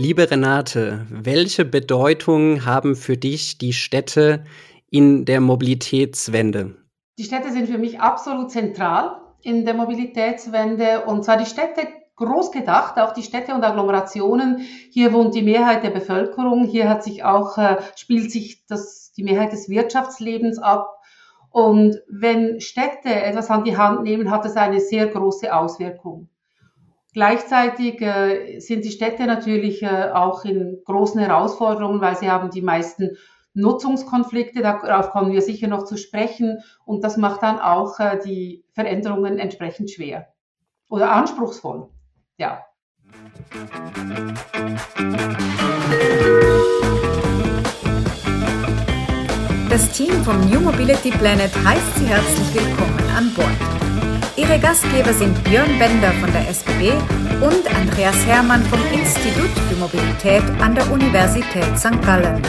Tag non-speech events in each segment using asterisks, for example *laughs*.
Liebe Renate, welche Bedeutung haben für dich die Städte in der Mobilitätswende? Die Städte sind für mich absolut zentral in der Mobilitätswende und zwar die Städte groß gedacht, auch die Städte und Agglomerationen. Hier wohnt die Mehrheit der Bevölkerung, hier hat sich auch, äh, spielt sich das, die Mehrheit des Wirtschaftslebens ab. Und wenn Städte etwas an die Hand nehmen, hat es eine sehr große Auswirkung. Gleichzeitig äh, sind die Städte natürlich äh, auch in großen Herausforderungen, weil sie haben die meisten Nutzungskonflikte, darauf kommen wir sicher noch zu sprechen. Und das macht dann auch äh, die Veränderungen entsprechend schwer oder anspruchsvoll. Ja. Das Team vom New Mobility Planet heißt Sie herzlich willkommen an Bord. Ihre Gastgeber sind Björn Bender von der SBB und Andreas Hermann vom Institut für Mobilität an der Universität St. Gallen.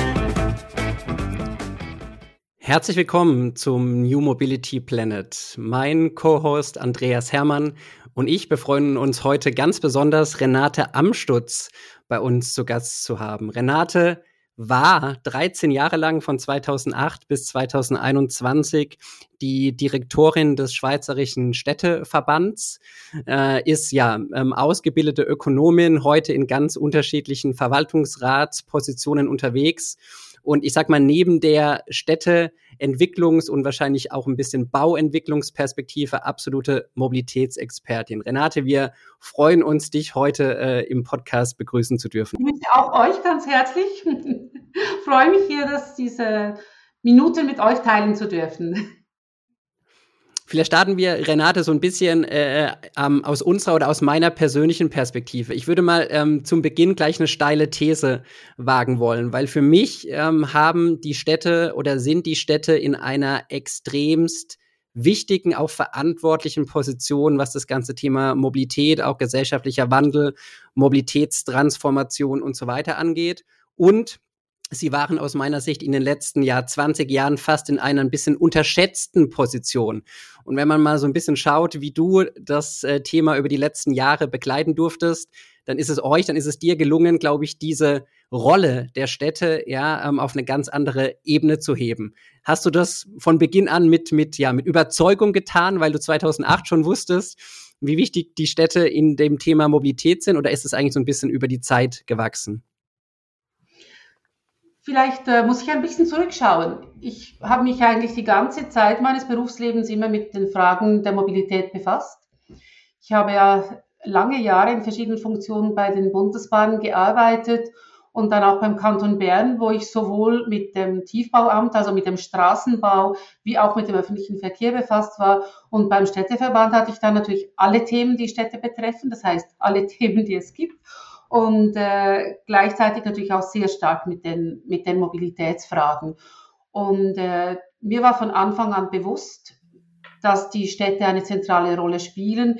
Herzlich willkommen zum New Mobility Planet. Mein Co-Host Andreas Hermann und ich befreuen uns heute ganz besonders, Renate Amstutz bei uns zu Gast zu haben. Renate war 13 Jahre lang von 2008 bis 2021 die Direktorin des Schweizerischen Städteverbands, äh, ist ja ähm, ausgebildete Ökonomin, heute in ganz unterschiedlichen Verwaltungsratspositionen unterwegs. Und ich sag mal, neben der Städteentwicklungs- und wahrscheinlich auch ein bisschen Bauentwicklungsperspektive absolute Mobilitätsexpertin. Renate, wir freuen uns, dich heute äh, im Podcast begrüßen zu dürfen. Ich auch euch ganz herzlich. *laughs* freue mich hier, dass diese Minuten mit euch teilen zu dürfen. Vielleicht starten wir, Renate, so ein bisschen äh, ähm, aus unserer oder aus meiner persönlichen Perspektive. Ich würde mal ähm, zum Beginn gleich eine steile These wagen wollen, weil für mich ähm, haben die Städte oder sind die Städte in einer extremst wichtigen, auch verantwortlichen Position, was das ganze Thema Mobilität, auch gesellschaftlicher Wandel, Mobilitätstransformation und so weiter angeht. Und Sie waren aus meiner Sicht in den letzten Jahr 20 Jahren fast in einer ein bisschen unterschätzten Position. Und wenn man mal so ein bisschen schaut, wie du das äh, Thema über die letzten Jahre begleiten durftest, dann ist es euch, dann ist es dir gelungen, glaube ich, diese Rolle der Städte ja ähm, auf eine ganz andere Ebene zu heben. Hast du das von Beginn an mit mit ja mit Überzeugung getan, weil du 2008 schon wusstest, wie wichtig die Städte in dem Thema Mobilität sind, oder ist es eigentlich so ein bisschen über die Zeit gewachsen? Vielleicht äh, muss ich ein bisschen zurückschauen. Ich habe mich eigentlich die ganze Zeit meines Berufslebens immer mit den Fragen der Mobilität befasst. Ich habe ja lange Jahre in verschiedenen Funktionen bei den Bundesbahnen gearbeitet und dann auch beim Kanton Bern, wo ich sowohl mit dem Tiefbauamt, also mit dem Straßenbau, wie auch mit dem öffentlichen Verkehr befasst war. Und beim Städteverband hatte ich dann natürlich alle Themen, die Städte betreffen, das heißt alle *laughs* Themen, die es gibt und äh, gleichzeitig natürlich auch sehr stark mit den, mit den Mobilitätsfragen. Und äh, mir war von Anfang an bewusst, dass die Städte eine zentrale Rolle spielen,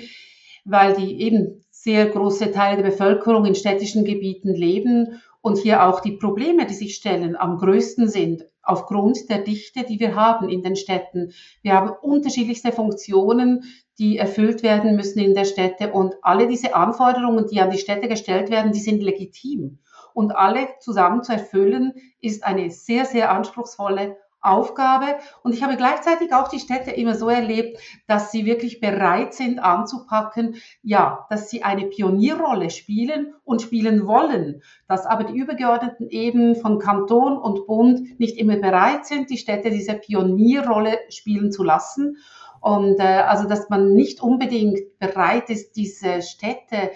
weil die eben sehr große Teile der Bevölkerung in städtischen Gebieten leben und hier auch die Probleme, die sich stellen, am größten sind aufgrund der Dichte, die wir haben in den Städten. Wir haben unterschiedlichste Funktionen, die erfüllt werden müssen in der Städte. Und alle diese Anforderungen, die an die Städte gestellt werden, die sind legitim. Und alle zusammen zu erfüllen, ist eine sehr, sehr anspruchsvolle Aufgabe. Und ich habe gleichzeitig auch die Städte immer so erlebt, dass sie wirklich bereit sind anzupacken, ja, dass sie eine Pionierrolle spielen und spielen wollen, dass aber die übergeordneten Ebenen von Kanton und Bund nicht immer bereit sind, die Städte diese Pionierrolle spielen zu lassen. Und äh, also, dass man nicht unbedingt bereit ist, diese Städte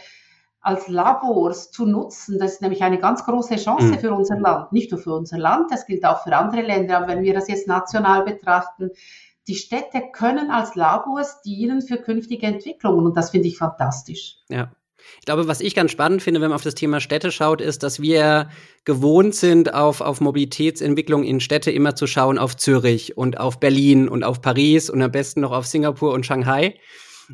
als Labors zu nutzen, das ist nämlich eine ganz große Chance mhm. für unser Land. Nicht nur für unser Land, das gilt auch für andere Länder. Aber wenn wir das jetzt national betrachten, die Städte können als Labors dienen für künftige Entwicklungen und das finde ich fantastisch. Ja. Ich glaube, was ich ganz spannend finde, wenn man auf das Thema Städte schaut, ist, dass wir gewohnt sind, auf, auf Mobilitätsentwicklung in Städte immer zu schauen auf Zürich und auf Berlin und auf Paris und am besten noch auf Singapur und Shanghai.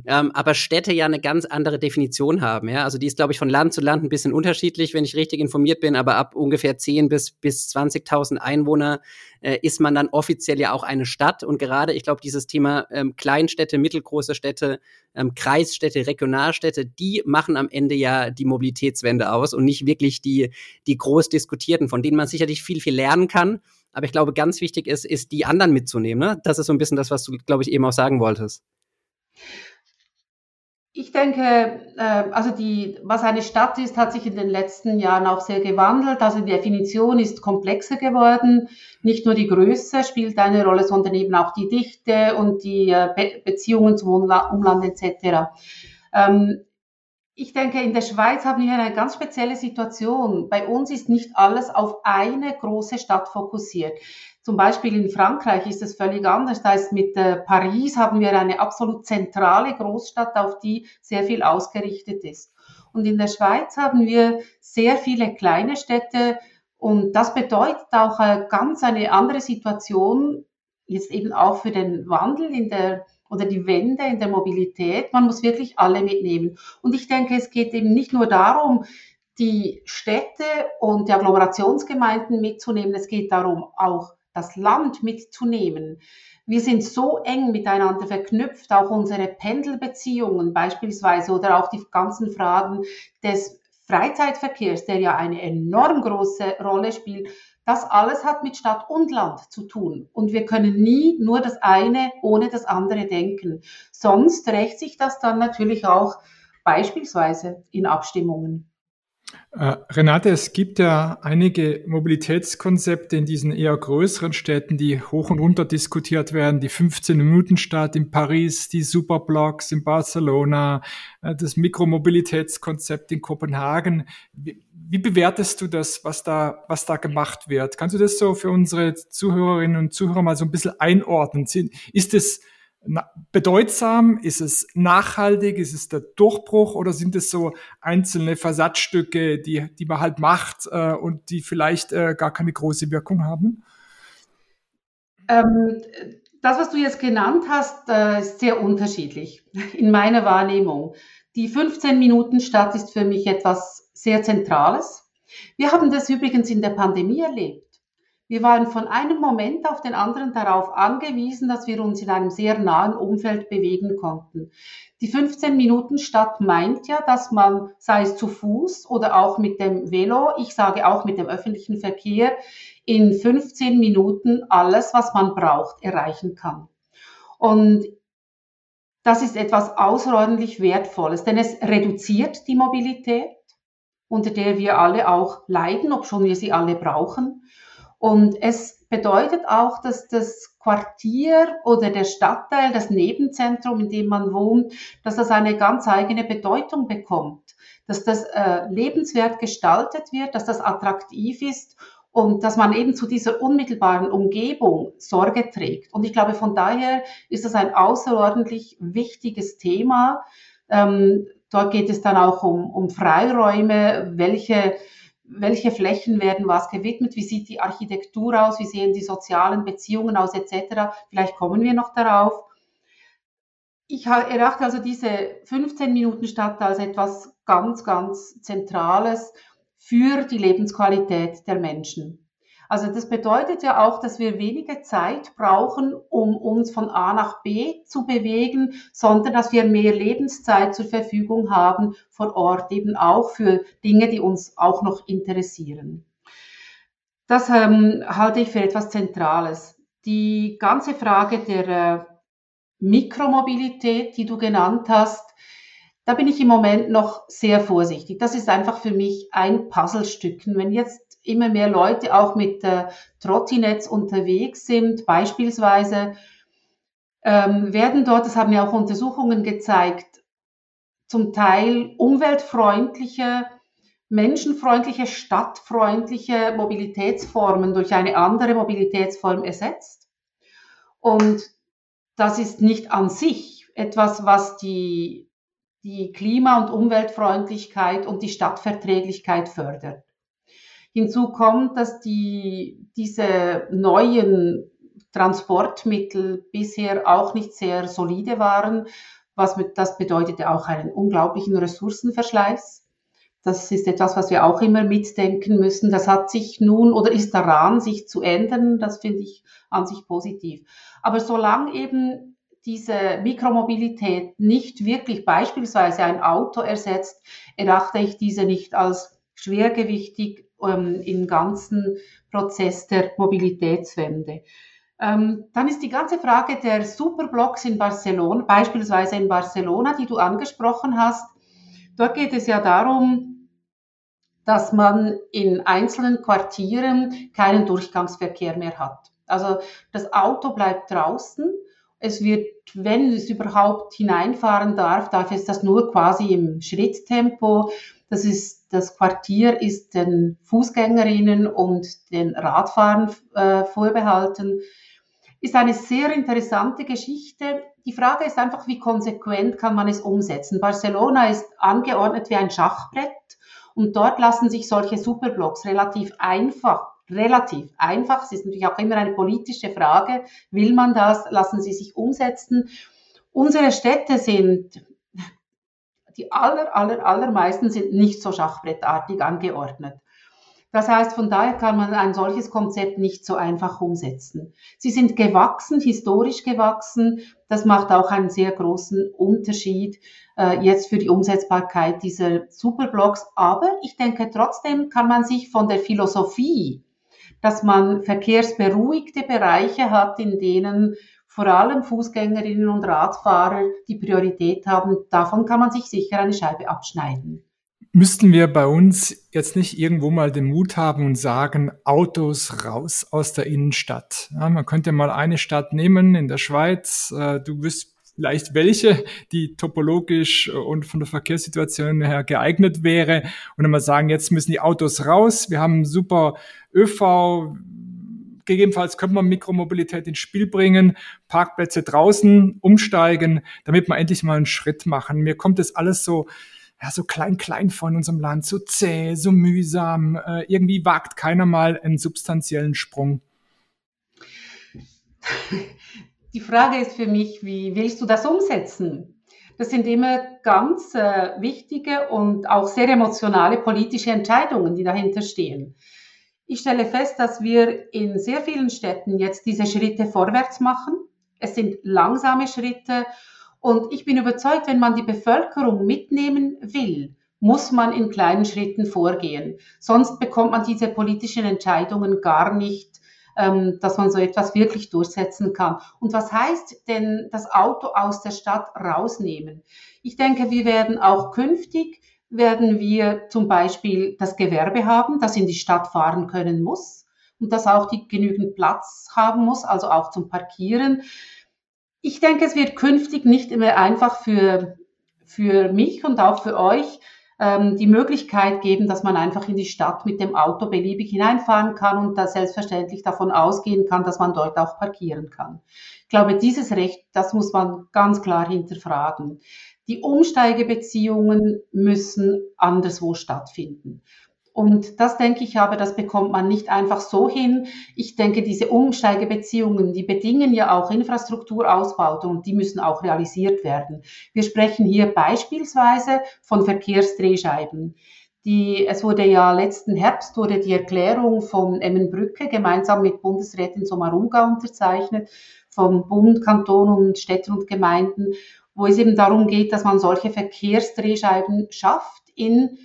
Ähm, aber Städte ja eine ganz andere Definition haben. Ja? Also die ist, glaube ich, von Land zu Land ein bisschen unterschiedlich, wenn ich richtig informiert bin, aber ab ungefähr 10 bis, bis 20.000 Einwohner äh, ist man dann offiziell ja auch eine Stadt. Und gerade, ich glaube, dieses Thema ähm, Kleinstädte, mittelgroße Städte, ähm, Kreisstädte, Regionalstädte, die machen am Ende ja die Mobilitätswende aus und nicht wirklich die, die groß diskutierten, von denen man sicherlich viel, viel lernen kann. Aber ich glaube, ganz wichtig ist, ist die anderen mitzunehmen. Ne? Das ist so ein bisschen das, was du, glaube ich, eben auch sagen wolltest. Ich denke, äh, also die, was eine Stadt ist, hat sich in den letzten Jahren auch sehr gewandelt. Also die Definition ist komplexer geworden. Nicht nur die Größe spielt eine Rolle, sondern eben auch die Dichte und die äh, Beziehungen zum Umland etc. Ähm, ich denke, in der Schweiz haben wir eine ganz spezielle Situation. Bei uns ist nicht alles auf eine große Stadt fokussiert. Zum Beispiel in Frankreich ist es völlig anders. Da ist mit äh, Paris haben wir eine absolut zentrale Großstadt, auf die sehr viel ausgerichtet ist. Und in der Schweiz haben wir sehr viele kleine Städte und das bedeutet auch äh, ganz eine andere Situation, jetzt eben auch für den Wandel in der oder die Wende in der Mobilität. Man muss wirklich alle mitnehmen. Und ich denke, es geht eben nicht nur darum, die Städte und die Agglomerationsgemeinden mitzunehmen. Es geht darum, auch das Land mitzunehmen. Wir sind so eng miteinander verknüpft, auch unsere Pendelbeziehungen beispielsweise oder auch die ganzen Fragen des Freizeitverkehrs, der ja eine enorm große Rolle spielt. Das alles hat mit Stadt und Land zu tun. Und wir können nie nur das eine ohne das andere denken. Sonst rächt sich das dann natürlich auch beispielsweise in Abstimmungen. Äh, Renate, es gibt ja einige Mobilitätskonzepte in diesen eher größeren Städten, die hoch und runter diskutiert werden. Die 15-Minuten-Stadt in Paris, die Superblocks in Barcelona, äh, das Mikromobilitätskonzept in Kopenhagen. Wie, wie, bewertest du das, was da, was da gemacht wird? Kannst du das so für unsere Zuhörerinnen und Zuhörer mal so ein bisschen einordnen? Ist es bedeutsam? Ist es nachhaltig? Ist es der Durchbruch? Oder sind es so einzelne Versatzstücke, die, die man halt macht äh, und die vielleicht äh, gar keine große Wirkung haben? Ähm, das, was du jetzt genannt hast, äh, ist sehr unterschiedlich in meiner Wahrnehmung. Die 15-Minuten-Stadt ist für mich etwas sehr Zentrales. Wir haben das übrigens in der Pandemie erlebt. Wir waren von einem Moment auf den anderen darauf angewiesen, dass wir uns in einem sehr nahen Umfeld bewegen konnten. Die 15 Minuten Stadt meint ja, dass man, sei es zu Fuß oder auch mit dem Velo, ich sage auch mit dem öffentlichen Verkehr, in 15 Minuten alles, was man braucht, erreichen kann. Und das ist etwas außerordentlich Wertvolles, denn es reduziert die Mobilität, unter der wir alle auch leiden, obschon wir sie alle brauchen. Und es bedeutet auch, dass das Quartier oder der Stadtteil, das Nebenzentrum, in dem man wohnt, dass das eine ganz eigene Bedeutung bekommt, dass das äh, lebenswert gestaltet wird, dass das attraktiv ist und dass man eben zu dieser unmittelbaren Umgebung Sorge trägt. Und ich glaube, von daher ist das ein außerordentlich wichtiges Thema. Ähm, dort geht es dann auch um, um Freiräume, welche welche Flächen werden was gewidmet, wie sieht die Architektur aus, wie sehen die sozialen Beziehungen aus, etc. Vielleicht kommen wir noch darauf. Ich erachte also diese 15 Minuten Stadt als etwas ganz, ganz Zentrales für die Lebensqualität der Menschen. Also das bedeutet ja auch, dass wir weniger Zeit brauchen, um uns von A nach B zu bewegen, sondern dass wir mehr Lebenszeit zur Verfügung haben vor Ort, eben auch für Dinge, die uns auch noch interessieren. Das ähm, halte ich für etwas Zentrales. Die ganze Frage der äh, Mikromobilität, die du genannt hast, da bin ich im Moment noch sehr vorsichtig. Das ist einfach für mich ein Puzzlestück. Wenn jetzt immer mehr Leute auch mit äh, Trottinetz unterwegs sind, beispielsweise, ähm, werden dort, das haben ja auch Untersuchungen gezeigt, zum Teil umweltfreundliche, menschenfreundliche, stadtfreundliche Mobilitätsformen durch eine andere Mobilitätsform ersetzt. Und das ist nicht an sich etwas, was die, die Klima- und Umweltfreundlichkeit und die Stadtverträglichkeit fördert. Hinzu kommt, dass die, diese neuen Transportmittel bisher auch nicht sehr solide waren, Was mit, das bedeutet auch einen unglaublichen Ressourcenverschleiß. Das ist etwas, was wir auch immer mitdenken müssen. Das hat sich nun oder ist daran, sich zu ändern. Das finde ich an sich positiv. Aber solange eben diese Mikromobilität nicht wirklich beispielsweise ein Auto ersetzt, erachte ich diese nicht als schwergewichtig ähm, im ganzen Prozess der Mobilitätswende. Ähm, dann ist die ganze Frage der Superblocks in Barcelona, beispielsweise in Barcelona, die du angesprochen hast. Dort geht es ja darum, dass man in einzelnen Quartieren keinen Durchgangsverkehr mehr hat. Also das Auto bleibt draußen. Es wird, wenn es überhaupt hineinfahren darf, darf es das nur quasi im Schritttempo. Das ist, das Quartier ist den Fußgängerinnen und den Radfahrern äh, vorbehalten ist eine sehr interessante Geschichte. Die Frage ist einfach, wie konsequent kann man es umsetzen. Barcelona ist angeordnet wie ein Schachbrett und dort lassen sich solche Superblocks relativ einfach, relativ einfach, es ist natürlich auch immer eine politische Frage, will man das, lassen sie sich umsetzen. Unsere Städte sind, die aller, aller, allermeisten sind nicht so schachbrettartig angeordnet. Das heißt, von daher kann man ein solches Konzept nicht so einfach umsetzen. Sie sind gewachsen, historisch gewachsen. Das macht auch einen sehr großen Unterschied äh, jetzt für die Umsetzbarkeit dieser Superblocks. Aber ich denke, trotzdem kann man sich von der Philosophie, dass man verkehrsberuhigte Bereiche hat, in denen vor allem Fußgängerinnen und Radfahrer die Priorität haben, davon kann man sich sicher eine Scheibe abschneiden müssten wir bei uns jetzt nicht irgendwo mal den Mut haben und sagen, Autos raus aus der Innenstadt. Ja, man könnte mal eine Stadt nehmen in der Schweiz. Äh, du wirst vielleicht welche, die topologisch und von der Verkehrssituation her geeignet wäre. Und dann mal sagen, jetzt müssen die Autos raus. Wir haben super ÖV. Gegebenenfalls könnte man Mikromobilität ins Spiel bringen, Parkplätze draußen umsteigen, damit wir endlich mal einen Schritt machen. Mir kommt das alles so, ja, so klein, klein von unserem Land, so zäh, so mühsam. Äh, irgendwie wagt keiner mal einen substanziellen Sprung. *laughs* Die Frage ist für mich, wie willst du das umsetzen? Das sind immer ganz äh, wichtige und auch sehr emotionale politische Entscheidungen, die dahinter stehen. Ich stelle fest, dass wir in sehr vielen Städten jetzt diese Schritte vorwärts machen. Es sind langsame Schritte und ich bin überzeugt, wenn man die Bevölkerung mitnehmen will, muss man in kleinen Schritten vorgehen. Sonst bekommt man diese politischen Entscheidungen gar nicht, ähm, dass man so etwas wirklich durchsetzen kann. Und was heißt denn das Auto aus der Stadt rausnehmen? Ich denke, wir werden auch künftig, werden wir zum Beispiel das Gewerbe haben, das in die Stadt fahren können muss und das auch die genügend Platz haben muss, also auch zum Parkieren. Ich denke, es wird künftig nicht immer einfach für, für mich und auch für euch ähm, die Möglichkeit geben, dass man einfach in die Stadt mit dem Auto beliebig hineinfahren kann und da selbstverständlich davon ausgehen kann, dass man dort auch parkieren kann. Ich glaube, dieses Recht, das muss man ganz klar hinterfragen. Die Umsteigebeziehungen müssen anderswo stattfinden. Und das denke ich aber, das bekommt man nicht einfach so hin. Ich denke, diese Umsteigebeziehungen, die bedingen ja auch Infrastrukturausbau und die müssen auch realisiert werden. Wir sprechen hier beispielsweise von Verkehrsdrehscheiben. Die, es wurde ja letzten Herbst wurde die Erklärung von Emmenbrücke gemeinsam mit Bundesrätin Sommaruga unterzeichnet, vom Bund, Kanton und Städten und Gemeinden, wo es eben darum geht, dass man solche Verkehrsdrehscheiben schafft in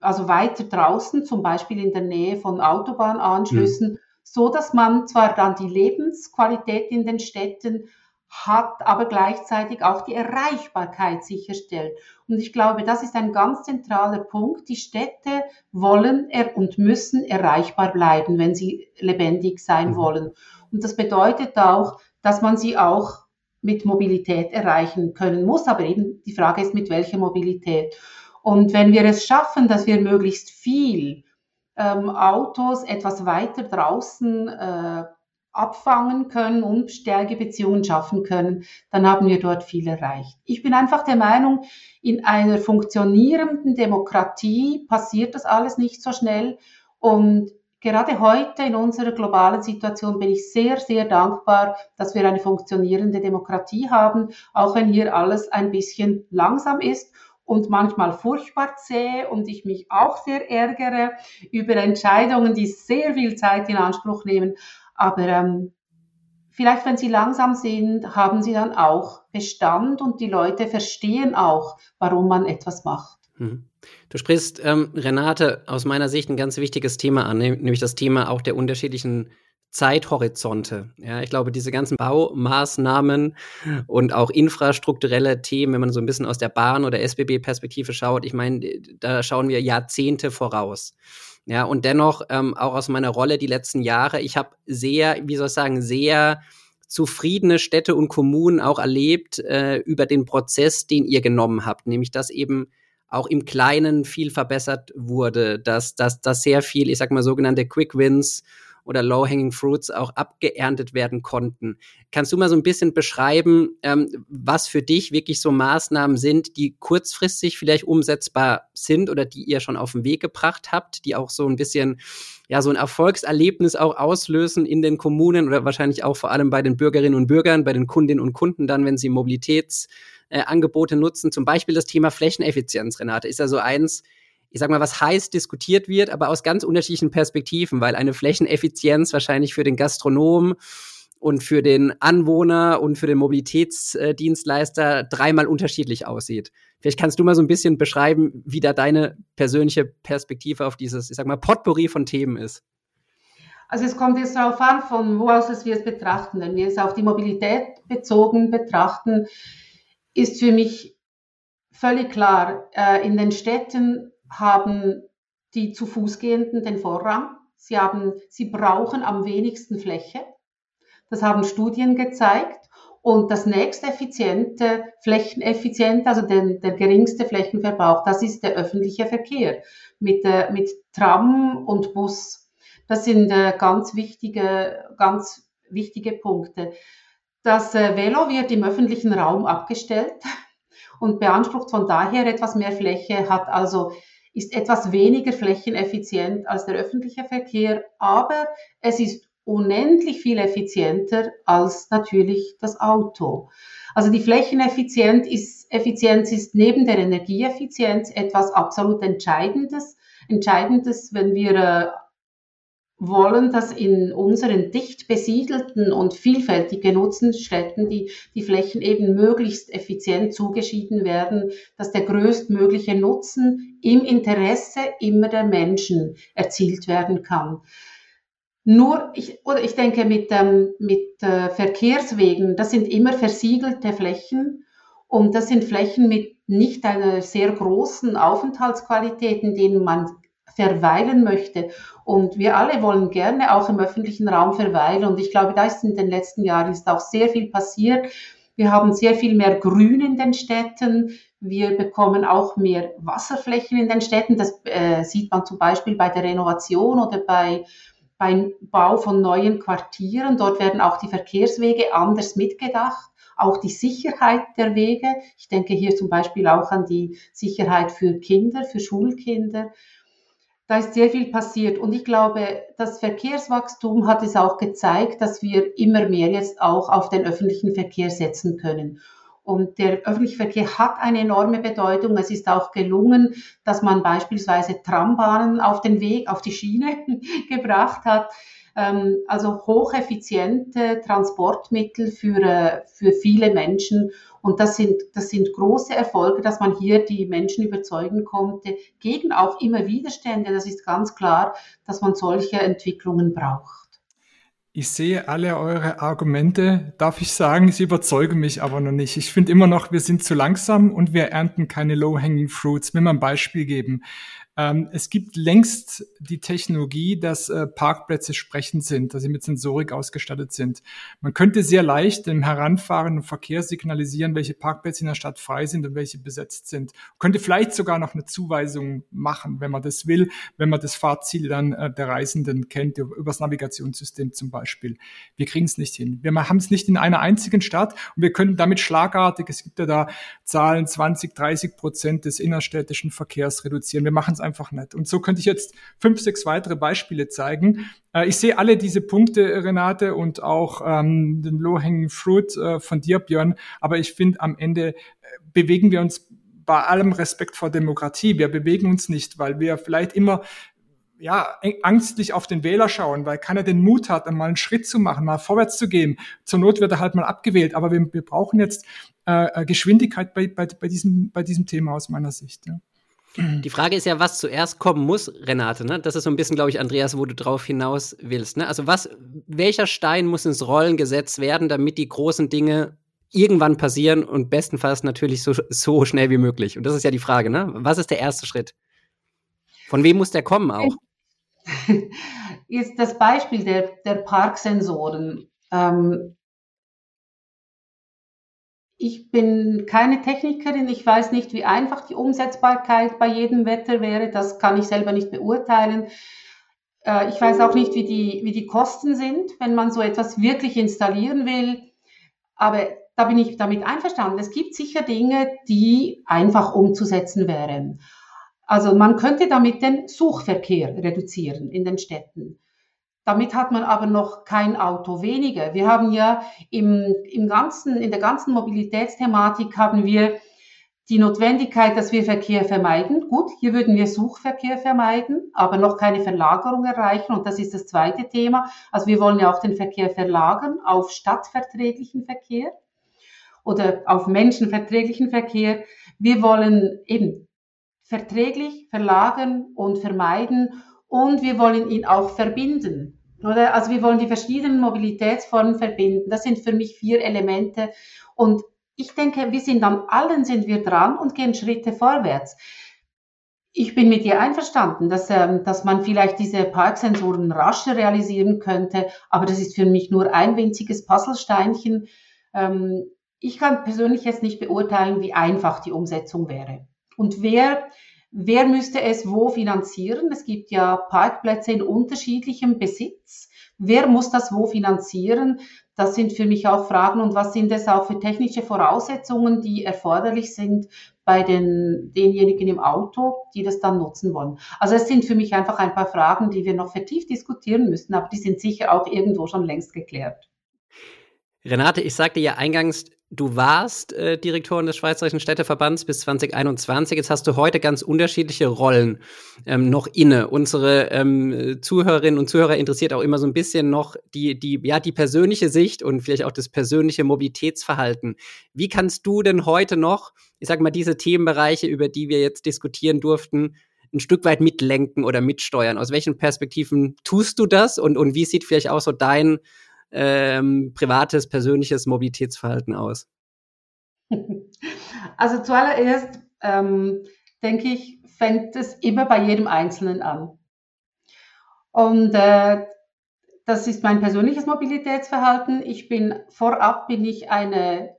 also weiter draußen, zum Beispiel in der Nähe von Autobahnanschlüssen, mhm. so dass man zwar dann die Lebensqualität in den Städten hat, aber gleichzeitig auch die Erreichbarkeit sicherstellt. Und ich glaube, das ist ein ganz zentraler Punkt. Die Städte wollen er und müssen erreichbar bleiben, wenn sie lebendig sein mhm. wollen. Und das bedeutet auch, dass man sie auch mit Mobilität erreichen können muss. Aber eben die Frage ist, mit welcher Mobilität. Und wenn wir es schaffen, dass wir möglichst viel ähm, Autos etwas weiter draußen äh, abfangen können und stärke Beziehungen schaffen können, dann haben wir dort viel erreicht. Ich bin einfach der Meinung, in einer funktionierenden Demokratie passiert das alles nicht so schnell und gerade heute in unserer globalen Situation bin ich sehr, sehr dankbar, dass wir eine funktionierende Demokratie haben, auch wenn hier alles ein bisschen langsam ist und manchmal furchtbar zäh und ich mich auch sehr ärgere über Entscheidungen, die sehr viel Zeit in Anspruch nehmen. Aber ähm, vielleicht, wenn sie langsam sind, haben sie dann auch Bestand und die Leute verstehen auch, warum man etwas macht. Mhm. Du sprichst, ähm, Renate, aus meiner Sicht ein ganz wichtiges Thema an, nämlich das Thema auch der unterschiedlichen Zeithorizonte. Ja, ich glaube, diese ganzen Baumaßnahmen und auch infrastrukturelle Themen, wenn man so ein bisschen aus der Bahn- oder SBB-Perspektive schaut, ich meine, da schauen wir Jahrzehnte voraus. Ja, und dennoch, ähm, auch aus meiner Rolle die letzten Jahre, ich habe sehr, wie soll ich sagen, sehr zufriedene Städte und Kommunen auch erlebt äh, über den Prozess, den ihr genommen habt, nämlich dass eben auch im Kleinen viel verbessert wurde, dass, dass, dass sehr viel, ich sag mal, sogenannte Quick Wins oder Low-Hanging Fruits auch abgeerntet werden konnten. Kannst du mal so ein bisschen beschreiben, ähm, was für dich wirklich so Maßnahmen sind, die kurzfristig vielleicht umsetzbar sind oder die ihr schon auf den Weg gebracht habt, die auch so ein bisschen ja so ein Erfolgserlebnis auch auslösen in den Kommunen oder wahrscheinlich auch vor allem bei den Bürgerinnen und Bürgern, bei den Kundinnen und Kunden dann, wenn sie Mobilitätsangebote äh, nutzen. Zum Beispiel das Thema Flächeneffizienz, Renate, ist ja so eins, ich sag mal, was heiß diskutiert wird, aber aus ganz unterschiedlichen Perspektiven, weil eine Flächeneffizienz wahrscheinlich für den Gastronom und für den Anwohner und für den Mobilitätsdienstleister dreimal unterschiedlich aussieht. Vielleicht kannst du mal so ein bisschen beschreiben, wie da deine persönliche Perspektive auf dieses, ich sag mal, Potpourri von Themen ist. Also es kommt jetzt darauf an, von wo aus wir es betrachten. Wenn wir es auf die Mobilität bezogen betrachten, ist für mich völlig klar, äh, in den Städten haben die zu Fuß gehenden den Vorrang. Sie, haben, sie brauchen am wenigsten Fläche. Das haben Studien gezeigt. Und das nächste effiziente, flächeneffiziente, also den, der geringste Flächenverbrauch, das ist der öffentliche Verkehr mit, äh, mit Tram und Bus. Das sind äh, ganz wichtige, ganz wichtige Punkte. Das äh, Velo wird im öffentlichen Raum abgestellt und beansprucht von daher etwas mehr Fläche, hat also ist etwas weniger flächeneffizient als der öffentliche Verkehr, aber es ist unendlich viel effizienter als natürlich das Auto. Also die Flächeneffizienz ist, Effizienz ist neben der Energieeffizienz etwas absolut Entscheidendes. Entscheidendes, wenn wir äh, wollen, dass in unseren dicht besiedelten und vielfältig genutzten Städten die, die Flächen eben möglichst effizient zugeschieden werden, dass der größtmögliche Nutzen im Interesse immer der Menschen erzielt werden kann. Nur, ich, oder ich denke, mit, ähm, mit äh, Verkehrswegen, das sind immer versiegelte Flächen und das sind Flächen mit nicht einer sehr großen Aufenthaltsqualität, in denen man verweilen möchte. Und wir alle wollen gerne auch im öffentlichen Raum verweilen. Und ich glaube, da ist in den letzten Jahren ist auch sehr viel passiert. Wir haben sehr viel mehr Grün in den Städten. Wir bekommen auch mehr Wasserflächen in den Städten. Das äh, sieht man zum Beispiel bei der Renovation oder bei beim Bau von neuen Quartieren. Dort werden auch die Verkehrswege anders mitgedacht auch die Sicherheit der Wege. Ich denke hier zum Beispiel auch an die Sicherheit für Kinder, für Schulkinder da ist sehr viel passiert. Und ich glaube, das Verkehrswachstum hat es auch gezeigt, dass wir immer mehr jetzt auch auf den öffentlichen Verkehr setzen können. Und der öffentliche Verkehr hat eine enorme Bedeutung. Es ist auch gelungen, dass man beispielsweise Trambahnen auf den Weg, auf die Schiene *laughs* gebracht hat. Ähm, also hocheffiziente Transportmittel für, äh, für viele Menschen. Und das sind, das sind große Erfolge, dass man hier die Menschen überzeugen konnte, gegen auch immer Widerstände. Das ist ganz klar, dass man solche Entwicklungen braucht. Ich sehe alle eure Argumente, darf ich sagen, sie überzeugen mich aber noch nicht. Ich finde immer noch, wir sind zu langsam und wir ernten keine low-hanging fruits. Will man ein Beispiel geben. Ähm, es gibt längst die Technologie, dass äh, Parkplätze sprechend sind, dass sie mit Sensorik ausgestattet sind. Man könnte sehr leicht im heranfahrenden Verkehr signalisieren, welche Parkplätze in der Stadt frei sind und welche besetzt sind. Man könnte vielleicht sogar noch eine Zuweisung machen, wenn man das will, wenn man das Fahrziel dann äh, der Reisenden kennt, über das Navigationssystem zum Beispiel. Wir kriegen es nicht hin. Wir haben es nicht in einer einzigen Stadt und wir können damit schlagartig, es gibt ja da Zahlen, 20, 30 Prozent des innerstädtischen Verkehrs reduzieren. Wir machen es einfach nicht. Und so könnte ich jetzt fünf, sechs weitere Beispiele zeigen. Äh, ich sehe alle diese Punkte, Renate, und auch ähm, den Low-Hanging Fruit äh, von dir, Björn. Aber ich finde, am Ende äh, bewegen wir uns bei allem Respekt vor Demokratie. Wir bewegen uns nicht, weil wir vielleicht immer ja, angstlich auf den Wähler schauen, weil keiner den Mut hat, einmal einen Schritt zu machen, mal vorwärts zu gehen. Zur Not wird er halt mal abgewählt. Aber wir, wir brauchen jetzt äh, Geschwindigkeit bei, bei, bei, diesem, bei diesem Thema aus meiner Sicht. Ja. Die Frage ist ja, was zuerst kommen muss, Renate. Ne? Das ist so ein bisschen, glaube ich, Andreas, wo du drauf hinaus willst. Ne? Also was, welcher Stein muss ins Rollen gesetzt werden, damit die großen Dinge irgendwann passieren und bestenfalls natürlich so, so schnell wie möglich. Und das ist ja die Frage, ne? Was ist der erste Schritt? Von wem muss der kommen auch? *laughs* Ist das Beispiel der, der Parksensoren. Ähm, ich bin keine Technikerin, ich weiß nicht, wie einfach die Umsetzbarkeit bei jedem Wetter wäre, das kann ich selber nicht beurteilen. Äh, ich weiß auch nicht, wie die, wie die Kosten sind, wenn man so etwas wirklich installieren will. Aber da bin ich damit einverstanden. Es gibt sicher Dinge, die einfach umzusetzen wären. Also man könnte damit den Suchverkehr reduzieren in den Städten. Damit hat man aber noch kein Auto weniger. Wir haben ja im, im ganzen, in der ganzen Mobilitätsthematik haben wir die Notwendigkeit, dass wir Verkehr vermeiden. Gut, hier würden wir Suchverkehr vermeiden, aber noch keine Verlagerung erreichen. Und das ist das zweite Thema. Also wir wollen ja auch den Verkehr verlagern auf stadtverträglichen Verkehr oder auf menschenverträglichen Verkehr. Wir wollen eben verträglich verlagern und vermeiden und wir wollen ihn auch verbinden. Oder? Also wir wollen die verschiedenen Mobilitätsformen verbinden. Das sind für mich vier Elemente und ich denke, wir sind an allen sind wir dran und gehen Schritte vorwärts. Ich bin mit dir einverstanden, dass, ähm, dass man vielleicht diese Parksensoren rascher realisieren könnte, aber das ist für mich nur ein winziges Puzzlesteinchen. Ähm, ich kann persönlich jetzt nicht beurteilen, wie einfach die Umsetzung wäre. Und wer, wer müsste es wo finanzieren? Es gibt ja Parkplätze in unterschiedlichem Besitz. Wer muss das wo finanzieren? Das sind für mich auch Fragen. Und was sind es auch für technische Voraussetzungen, die erforderlich sind bei den, denjenigen im Auto, die das dann nutzen wollen? Also es sind für mich einfach ein paar Fragen, die wir noch vertieft diskutieren müssen, aber die sind sicher auch irgendwo schon längst geklärt. Renate, ich sagte ja eingangs, Du warst äh, Direktorin des Schweizerischen Städteverbands bis 2021. Jetzt hast du heute ganz unterschiedliche Rollen ähm, noch inne. Unsere ähm, Zuhörerinnen und Zuhörer interessiert auch immer so ein bisschen noch die, die, ja, die persönliche Sicht und vielleicht auch das persönliche Mobilitätsverhalten. Wie kannst du denn heute noch, ich sag mal, diese Themenbereiche, über die wir jetzt diskutieren durften, ein Stück weit mitlenken oder mitsteuern? Aus welchen Perspektiven tust du das und, und wie sieht vielleicht auch so dein ähm, privates, persönliches Mobilitätsverhalten aus? *laughs* Also zuallererst ähm, denke ich, fängt es immer bei jedem Einzelnen an. Und äh, das ist mein persönliches Mobilitätsverhalten. Ich bin vorab bin ich eine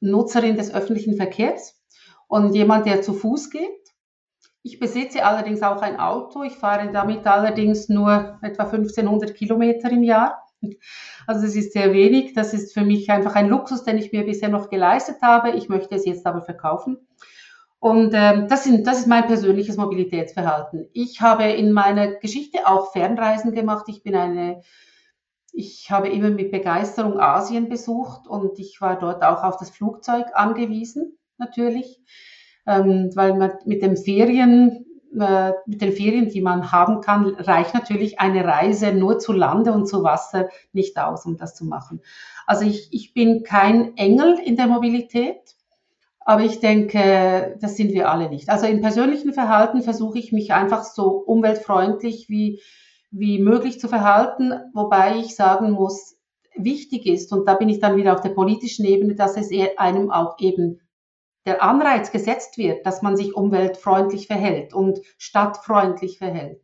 Nutzerin des öffentlichen Verkehrs und jemand, der zu Fuß geht. Ich besitze allerdings auch ein Auto. Ich fahre damit allerdings nur etwa 1500 Kilometer im Jahr. Also es ist sehr wenig. Das ist für mich einfach ein Luxus, den ich mir bisher noch geleistet habe. Ich möchte es jetzt aber verkaufen. Und ähm, das, sind, das ist mein persönliches Mobilitätsverhalten. Ich habe in meiner Geschichte auch Fernreisen gemacht. Ich bin eine, ich habe immer mit Begeisterung Asien besucht und ich war dort auch auf das Flugzeug angewiesen, natürlich, ähm, weil man mit dem Ferien äh, mit den Ferien, die man haben kann, reicht natürlich eine Reise nur zu Lande und zu Wasser nicht aus, um das zu machen. Also ich, ich bin kein Engel in der Mobilität, aber ich denke, das sind wir alle nicht. Also im persönlichen Verhalten versuche ich mich einfach so umweltfreundlich wie, wie möglich zu verhalten, wobei ich sagen muss, wichtig ist, und da bin ich dann wieder auf der politischen Ebene, dass es einem auch eben der Anreiz gesetzt wird, dass man sich umweltfreundlich verhält und stadtfreundlich verhält.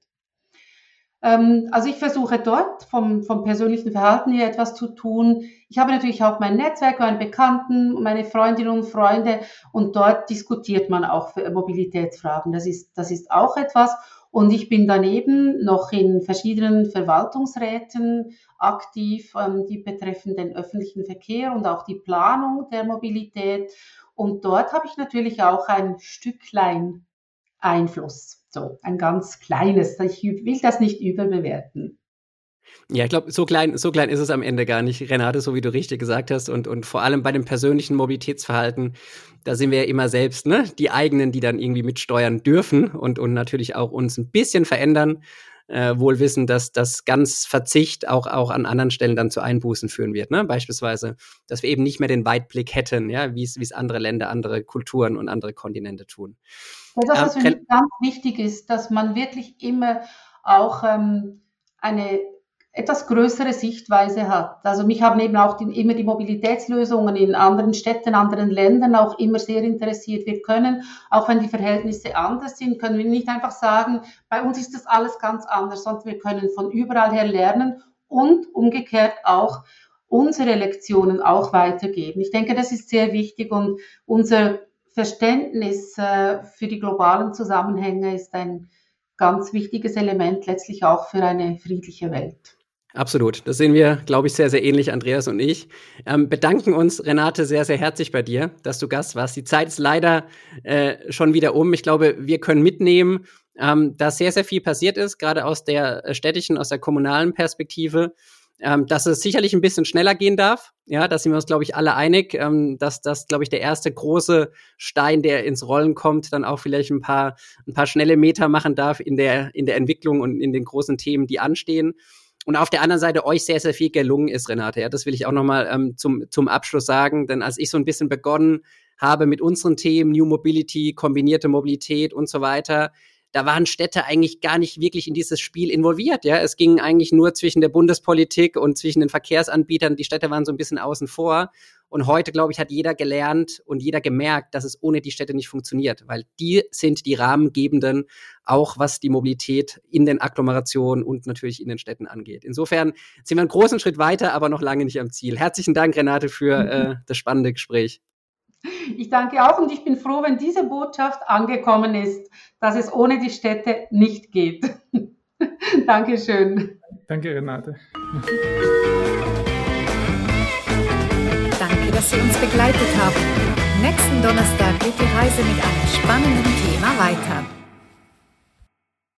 Ähm, also ich versuche dort vom, vom persönlichen Verhalten her etwas zu tun. Ich habe natürlich auch mein Netzwerk, meine Bekannten, meine Freundinnen und Freunde und dort diskutiert man auch Mobilitätsfragen. Das ist, das ist auch etwas. Und ich bin daneben noch in verschiedenen Verwaltungsräten aktiv, ähm, die betreffen den öffentlichen Verkehr und auch die Planung der Mobilität. Und dort habe ich natürlich auch ein Stücklein Einfluss. So, ein ganz kleines. Ich will das nicht überbewerten. Ja, ich glaube, so klein, so klein ist es am Ende gar nicht, Renate, so wie du richtig gesagt hast. Und, und vor allem bei dem persönlichen Mobilitätsverhalten, da sind wir ja immer selbst, ne, die eigenen, die dann irgendwie mitsteuern dürfen und, und natürlich auch uns ein bisschen verändern, äh, wohl wissen, dass das ganz Verzicht auch, auch an anderen Stellen dann zu Einbußen führen wird. Ne? Beispielsweise, dass wir eben nicht mehr den Weitblick hätten, ja, wie es andere Länder, andere Kulturen und andere Kontinente tun. Das, was ähm, für mich ganz wichtig ist, dass man wirklich immer auch ähm, eine etwas größere Sichtweise hat. Also mich haben eben auch die, immer die Mobilitätslösungen in anderen Städten, anderen Ländern auch immer sehr interessiert. Wir können, auch wenn die Verhältnisse anders sind, können wir nicht einfach sagen, bei uns ist das alles ganz anders, sondern wir können von überall her lernen und umgekehrt auch unsere Lektionen auch weitergeben. Ich denke, das ist sehr wichtig und unser Verständnis äh, für die globalen Zusammenhänge ist ein ganz wichtiges Element letztlich auch für eine friedliche Welt. Absolut. Das sehen wir, glaube ich, sehr, sehr ähnlich, Andreas und ich. Ähm, bedanken uns, Renate, sehr, sehr herzlich bei dir, dass du Gast warst. Die Zeit ist leider äh, schon wieder um. Ich glaube, wir können mitnehmen, ähm, dass sehr, sehr viel passiert ist, gerade aus der städtischen, aus der kommunalen Perspektive. Ähm, dass es sicherlich ein bisschen schneller gehen darf. Ja, da sind wir uns, glaube ich, alle einig, ähm, dass das, glaube ich, der erste große Stein, der ins Rollen kommt, dann auch vielleicht ein paar, ein paar schnelle Meter machen darf in der, in der Entwicklung und in den großen Themen, die anstehen und auf der anderen Seite euch sehr, sehr viel gelungen ist, Renate. Ja, das will ich auch nochmal ähm, zum, zum Abschluss sagen, denn als ich so ein bisschen begonnen habe mit unseren Themen, New Mobility, kombinierte Mobilität und so weiter, da waren Städte eigentlich gar nicht wirklich in dieses Spiel involviert. Ja, es ging eigentlich nur zwischen der Bundespolitik und zwischen den Verkehrsanbietern. Die Städte waren so ein bisschen außen vor. Und heute, glaube ich, hat jeder gelernt und jeder gemerkt, dass es ohne die Städte nicht funktioniert, weil die sind die Rahmengebenden, auch was die Mobilität in den Agglomerationen und natürlich in den Städten angeht. Insofern sind wir einen großen Schritt weiter, aber noch lange nicht am Ziel. Herzlichen Dank, Renate, für *laughs* äh, das spannende Gespräch. Ich danke auch und ich bin froh, wenn diese Botschaft angekommen ist, dass es ohne die Städte nicht geht. *laughs* Dankeschön. Danke, Renate. Danke, dass Sie uns begleitet haben. Nächsten Donnerstag geht die Reise mit einem spannenden Thema weiter.